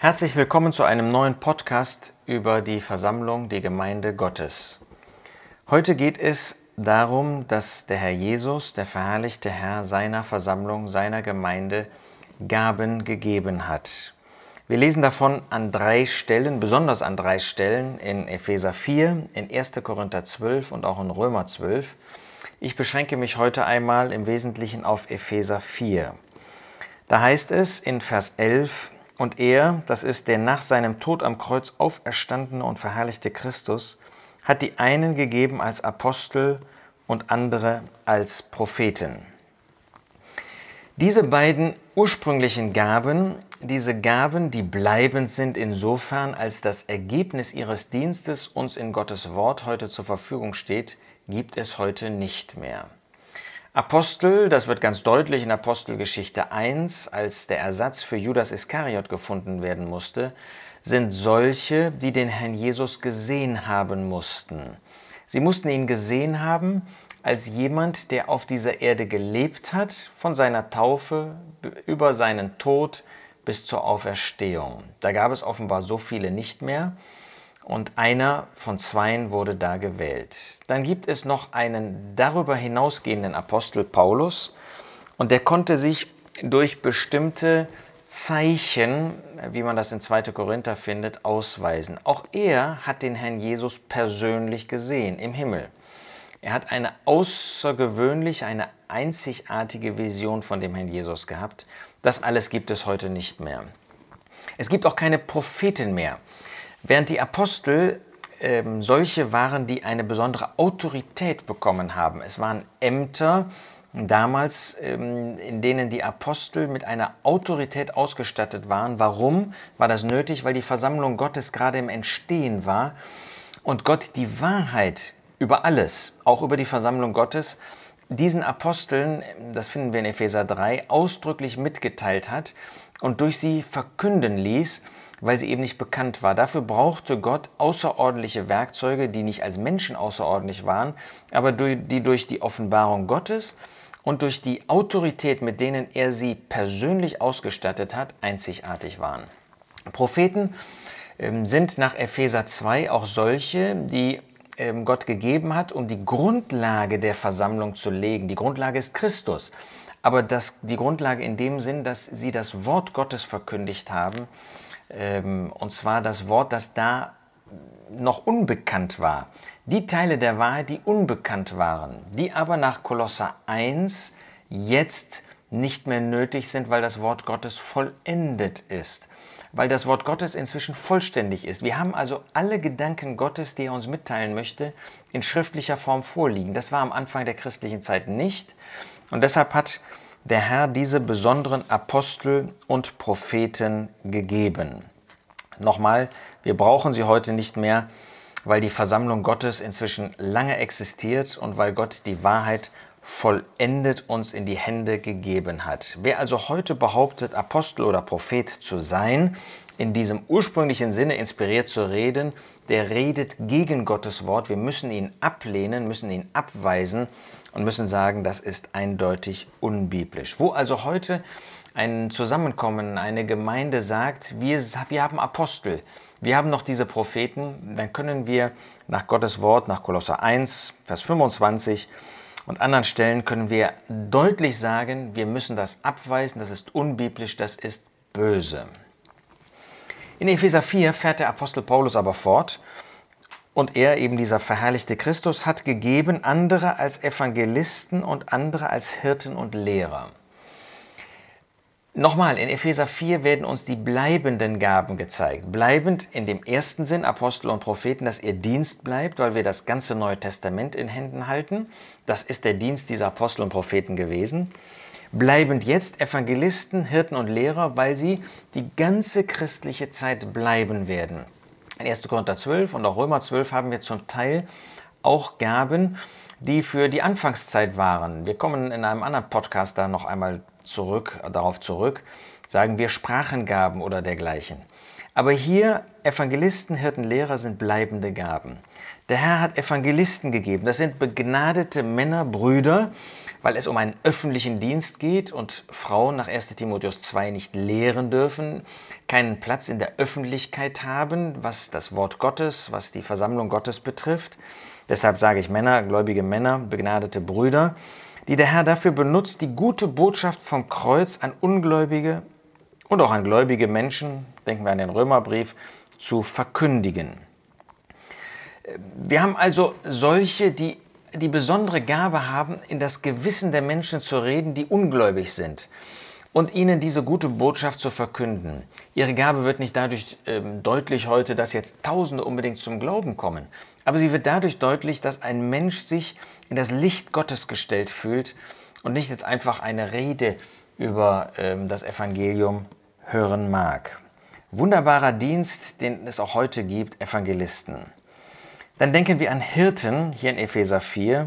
Herzlich willkommen zu einem neuen Podcast über die Versammlung, die Gemeinde Gottes. Heute geht es darum, dass der Herr Jesus, der verherrlichte Herr, seiner Versammlung, seiner Gemeinde Gaben gegeben hat. Wir lesen davon an drei Stellen, besonders an drei Stellen, in Epheser 4, in 1. Korinther 12 und auch in Römer 12. Ich beschränke mich heute einmal im Wesentlichen auf Epheser 4. Da heißt es in Vers 11, und er, das ist der nach seinem Tod am Kreuz auferstandene und verherrlichte Christus, hat die einen gegeben als Apostel und andere als Propheten. Diese beiden ursprünglichen Gaben diese Gaben, die bleibend sind insofern, als das Ergebnis ihres Dienstes uns in Gottes Wort heute zur Verfügung steht, gibt es heute nicht mehr. Apostel, das wird ganz deutlich in Apostelgeschichte 1, als der Ersatz für Judas Iskariot gefunden werden musste, sind solche, die den Herrn Jesus gesehen haben mussten. Sie mussten ihn gesehen haben als jemand, der auf dieser Erde gelebt hat, von seiner Taufe über seinen Tod bis zur Auferstehung. Da gab es offenbar so viele nicht mehr und einer von zweien wurde da gewählt. Dann gibt es noch einen darüber hinausgehenden Apostel Paulus und der konnte sich durch bestimmte Zeichen, wie man das in 2. Korinther findet, ausweisen. Auch er hat den Herrn Jesus persönlich gesehen im Himmel. Er hat eine außergewöhnliche, eine einzigartige Vision von dem Herrn Jesus gehabt das alles gibt es heute nicht mehr. Es gibt auch keine Propheten mehr. Während die Apostel ähm, solche waren, die eine besondere Autorität bekommen haben. Es waren Ämter damals, ähm, in denen die Apostel mit einer Autorität ausgestattet waren. Warum war das nötig? Weil die Versammlung Gottes gerade im Entstehen war und Gott die Wahrheit über alles, auch über die Versammlung Gottes, diesen Aposteln, das finden wir in Epheser 3, ausdrücklich mitgeteilt hat und durch sie verkünden ließ, weil sie eben nicht bekannt war. Dafür brauchte Gott außerordentliche Werkzeuge, die nicht als Menschen außerordentlich waren, aber die durch die Offenbarung Gottes und durch die Autorität, mit denen er sie persönlich ausgestattet hat, einzigartig waren. Propheten ähm, sind nach Epheser 2 auch solche, die ähm, Gott gegeben hat, um die Grundlage der Versammlung zu legen. Die Grundlage ist Christus. Aber das, die Grundlage in dem Sinn, dass sie das Wort Gottes verkündigt haben, ähm, und zwar das Wort, das da noch unbekannt war. Die Teile der Wahrheit, die unbekannt waren, die aber nach Kolosser 1 jetzt nicht mehr nötig sind, weil das Wort Gottes vollendet ist weil das Wort Gottes inzwischen vollständig ist. Wir haben also alle Gedanken Gottes, die er uns mitteilen möchte, in schriftlicher Form vorliegen. Das war am Anfang der christlichen Zeit nicht. Und deshalb hat der Herr diese besonderen Apostel und Propheten gegeben. Nochmal, wir brauchen sie heute nicht mehr, weil die Versammlung Gottes inzwischen lange existiert und weil Gott die Wahrheit vollendet uns in die Hände gegeben hat. Wer also heute behauptet, Apostel oder Prophet zu sein, in diesem ursprünglichen Sinne inspiriert zu reden, der redet gegen Gottes Wort. Wir müssen ihn ablehnen, müssen ihn abweisen und müssen sagen, das ist eindeutig unbiblisch. Wo also heute ein Zusammenkommen, eine Gemeinde sagt, wir, wir haben Apostel, wir haben noch diese Propheten, dann können wir nach Gottes Wort, nach Kolosser 1, Vers 25, und anderen Stellen können wir deutlich sagen, wir müssen das abweisen, das ist unbiblisch, das ist böse. In Epheser 4 fährt der Apostel Paulus aber fort und er, eben dieser verherrlichte Christus, hat gegeben andere als Evangelisten und andere als Hirten und Lehrer. Nochmal, in Epheser 4 werden uns die bleibenden Gaben gezeigt. Bleibend in dem ersten Sinn, Apostel und Propheten, dass ihr Dienst bleibt, weil wir das ganze Neue Testament in Händen halten. Das ist der Dienst dieser Apostel und Propheten gewesen. Bleibend jetzt Evangelisten, Hirten und Lehrer, weil sie die ganze christliche Zeit bleiben werden. In 1. Korinther 12 und auch Römer 12 haben wir zum Teil auch Gaben, die für die Anfangszeit waren. Wir kommen in einem anderen Podcast da noch einmal zurück, darauf zurück, sagen wir Sprachengaben oder dergleichen. Aber hier Evangelisten, Hirten, Lehrer sind bleibende Gaben. Der Herr hat Evangelisten gegeben. Das sind begnadete Männer, Brüder, weil es um einen öffentlichen Dienst geht und Frauen nach 1 Timotheus 2 nicht lehren dürfen, keinen Platz in der Öffentlichkeit haben, was das Wort Gottes, was die Versammlung Gottes betrifft. Deshalb sage ich Männer, gläubige Männer, begnadete Brüder, die der Herr dafür benutzt, die gute Botschaft vom Kreuz an Ungläubige und auch an gläubige Menschen, denken wir an den Römerbrief, zu verkündigen. Wir haben also solche, die die besondere Gabe haben, in das Gewissen der Menschen zu reden, die ungläubig sind und ihnen diese gute Botschaft zu verkünden. Ihre Gabe wird nicht dadurch ähm, deutlich heute, dass jetzt Tausende unbedingt zum Glauben kommen, aber sie wird dadurch deutlich, dass ein Mensch sich in das Licht Gottes gestellt fühlt und nicht jetzt einfach eine Rede über ähm, das Evangelium hören mag. Wunderbarer Dienst, den es auch heute gibt, Evangelisten. Dann denken wir an Hirten hier in Epheser 4.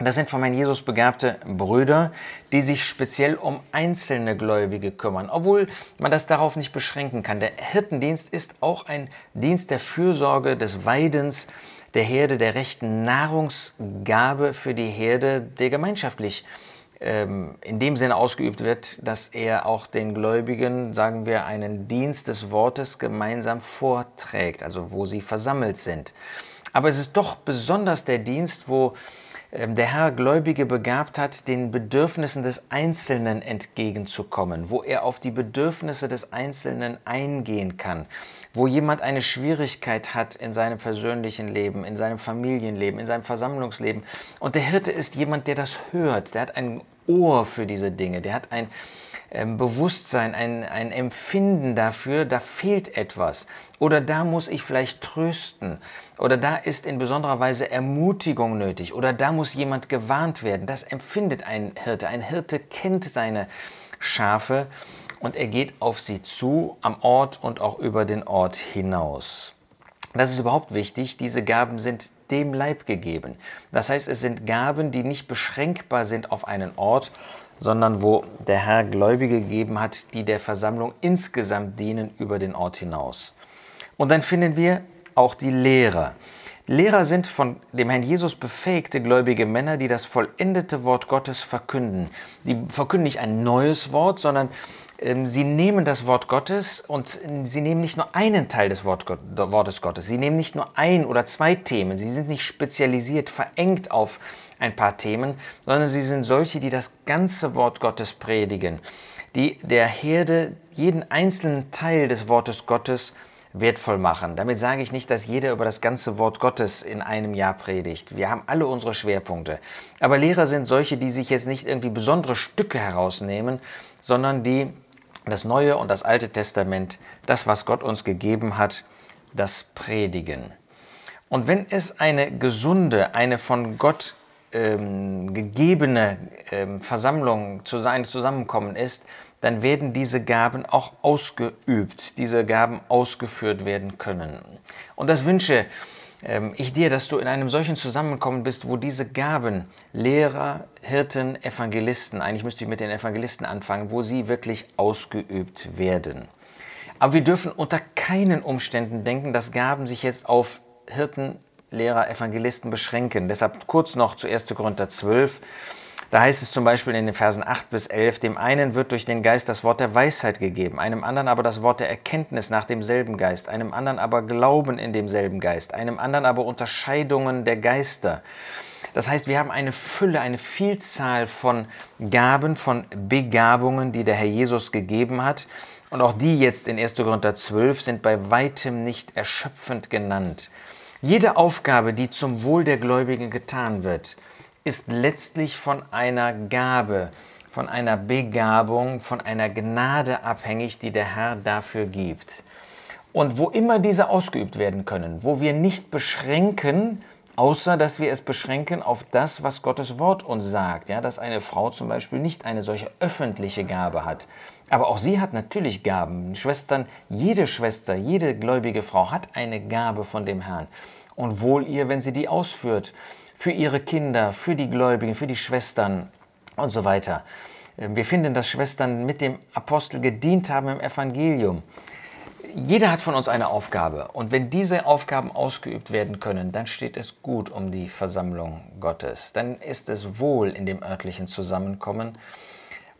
Das sind von Herrn Jesus begabte Brüder, die sich speziell um einzelne Gläubige kümmern, obwohl man das darauf nicht beschränken kann. Der Hirtendienst ist auch ein Dienst der Fürsorge, des Weidens, der Herde, der rechten Nahrungsgabe für die Herde, der gemeinschaftlich ähm, in dem Sinne ausgeübt wird, dass er auch den Gläubigen, sagen wir, einen Dienst des Wortes gemeinsam vorträgt, also wo sie versammelt sind. Aber es ist doch besonders der Dienst, wo ähm, der Herr Gläubige begabt hat, den Bedürfnissen des Einzelnen entgegenzukommen, wo er auf die Bedürfnisse des Einzelnen eingehen kann, wo jemand eine Schwierigkeit hat in seinem persönlichen Leben, in seinem Familienleben, in seinem Versammlungsleben. Und der Hirte ist jemand, der das hört, der hat ein Ohr für diese Dinge, der hat ein ähm, Bewusstsein, ein, ein Empfinden dafür, da fehlt etwas. Oder da muss ich vielleicht trösten. Oder da ist in besonderer Weise Ermutigung nötig. Oder da muss jemand gewarnt werden. Das empfindet ein Hirte. Ein Hirte kennt seine Schafe und er geht auf sie zu, am Ort und auch über den Ort hinaus. Das ist überhaupt wichtig. Diese Gaben sind dem Leib gegeben. Das heißt, es sind Gaben, die nicht beschränkbar sind auf einen Ort, sondern wo der Herr Gläubige gegeben hat, die der Versammlung insgesamt dienen über den Ort hinaus. Und dann finden wir auch die Lehrer. Lehrer sind von dem Herrn Jesus befähigte gläubige Männer, die das vollendete Wort Gottes verkünden. Die verkünden nicht ein neues Wort, sondern ähm, sie nehmen das Wort Gottes und sie nehmen nicht nur einen Teil des Wort Wortes Gottes, sie nehmen nicht nur ein oder zwei Themen, sie sind nicht spezialisiert, verengt auf ein paar Themen, sondern sie sind solche, die das ganze Wort Gottes predigen, die der Herde jeden einzelnen Teil des Wortes Gottes wertvoll machen. Damit sage ich nicht, dass jeder über das ganze Wort Gottes in einem Jahr predigt. Wir haben alle unsere Schwerpunkte. Aber Lehrer sind solche, die sich jetzt nicht irgendwie besondere Stücke herausnehmen, sondern die das Neue und das Alte Testament, das, was Gott uns gegeben hat, das predigen. Und wenn es eine gesunde, eine von Gott ähm, gegebene ähm, Versammlung zu sein Zusammenkommen ist, dann werden diese Gaben auch ausgeübt, diese Gaben ausgeführt werden können. Und das wünsche ähm, ich dir, dass du in einem solchen Zusammenkommen bist, wo diese Gaben, Lehrer, Hirten, Evangelisten, eigentlich müsste ich mit den Evangelisten anfangen, wo sie wirklich ausgeübt werden. Aber wir dürfen unter keinen Umständen denken, dass Gaben sich jetzt auf Hirten, Lehrer, Evangelisten beschränken. Deshalb kurz noch zu 1. Korinther 12. Da heißt es zum Beispiel in den Versen 8 bis 11, dem einen wird durch den Geist das Wort der Weisheit gegeben, einem anderen aber das Wort der Erkenntnis nach demselben Geist, einem anderen aber Glauben in demselben Geist, einem anderen aber Unterscheidungen der Geister. Das heißt, wir haben eine Fülle, eine Vielzahl von Gaben, von Begabungen, die der Herr Jesus gegeben hat. Und auch die jetzt in 1. Korinther 12 sind bei weitem nicht erschöpfend genannt. Jede Aufgabe, die zum Wohl der Gläubigen getan wird, ist letztlich von einer Gabe, von einer Begabung, von einer Gnade abhängig, die der Herr dafür gibt. Und wo immer diese ausgeübt werden können, wo wir nicht beschränken, außer dass wir es beschränken auf das, was Gottes Wort uns sagt, ja, dass eine Frau zum Beispiel nicht eine solche öffentliche Gabe hat. Aber auch sie hat natürlich Gaben. Schwestern, jede Schwester, jede gläubige Frau hat eine Gabe von dem Herrn. Und wohl ihr, wenn sie die ausführt für ihre Kinder, für die Gläubigen, für die Schwestern und so weiter. Ähm, wir finden, dass Schwestern mit dem Apostel gedient haben im Evangelium. Jeder hat von uns eine Aufgabe und wenn diese Aufgaben ausgeübt werden können, dann steht es gut um die Versammlung Gottes. Dann ist es wohl in dem örtlichen Zusammenkommen.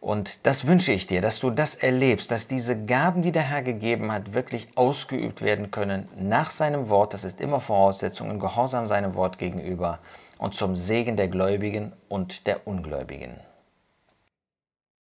Und das wünsche ich dir, dass du das erlebst, dass diese Gaben, die der Herr gegeben hat, wirklich ausgeübt werden können nach seinem Wort. Das ist immer Voraussetzung in Gehorsam seinem Wort gegenüber und zum Segen der Gläubigen und der Ungläubigen.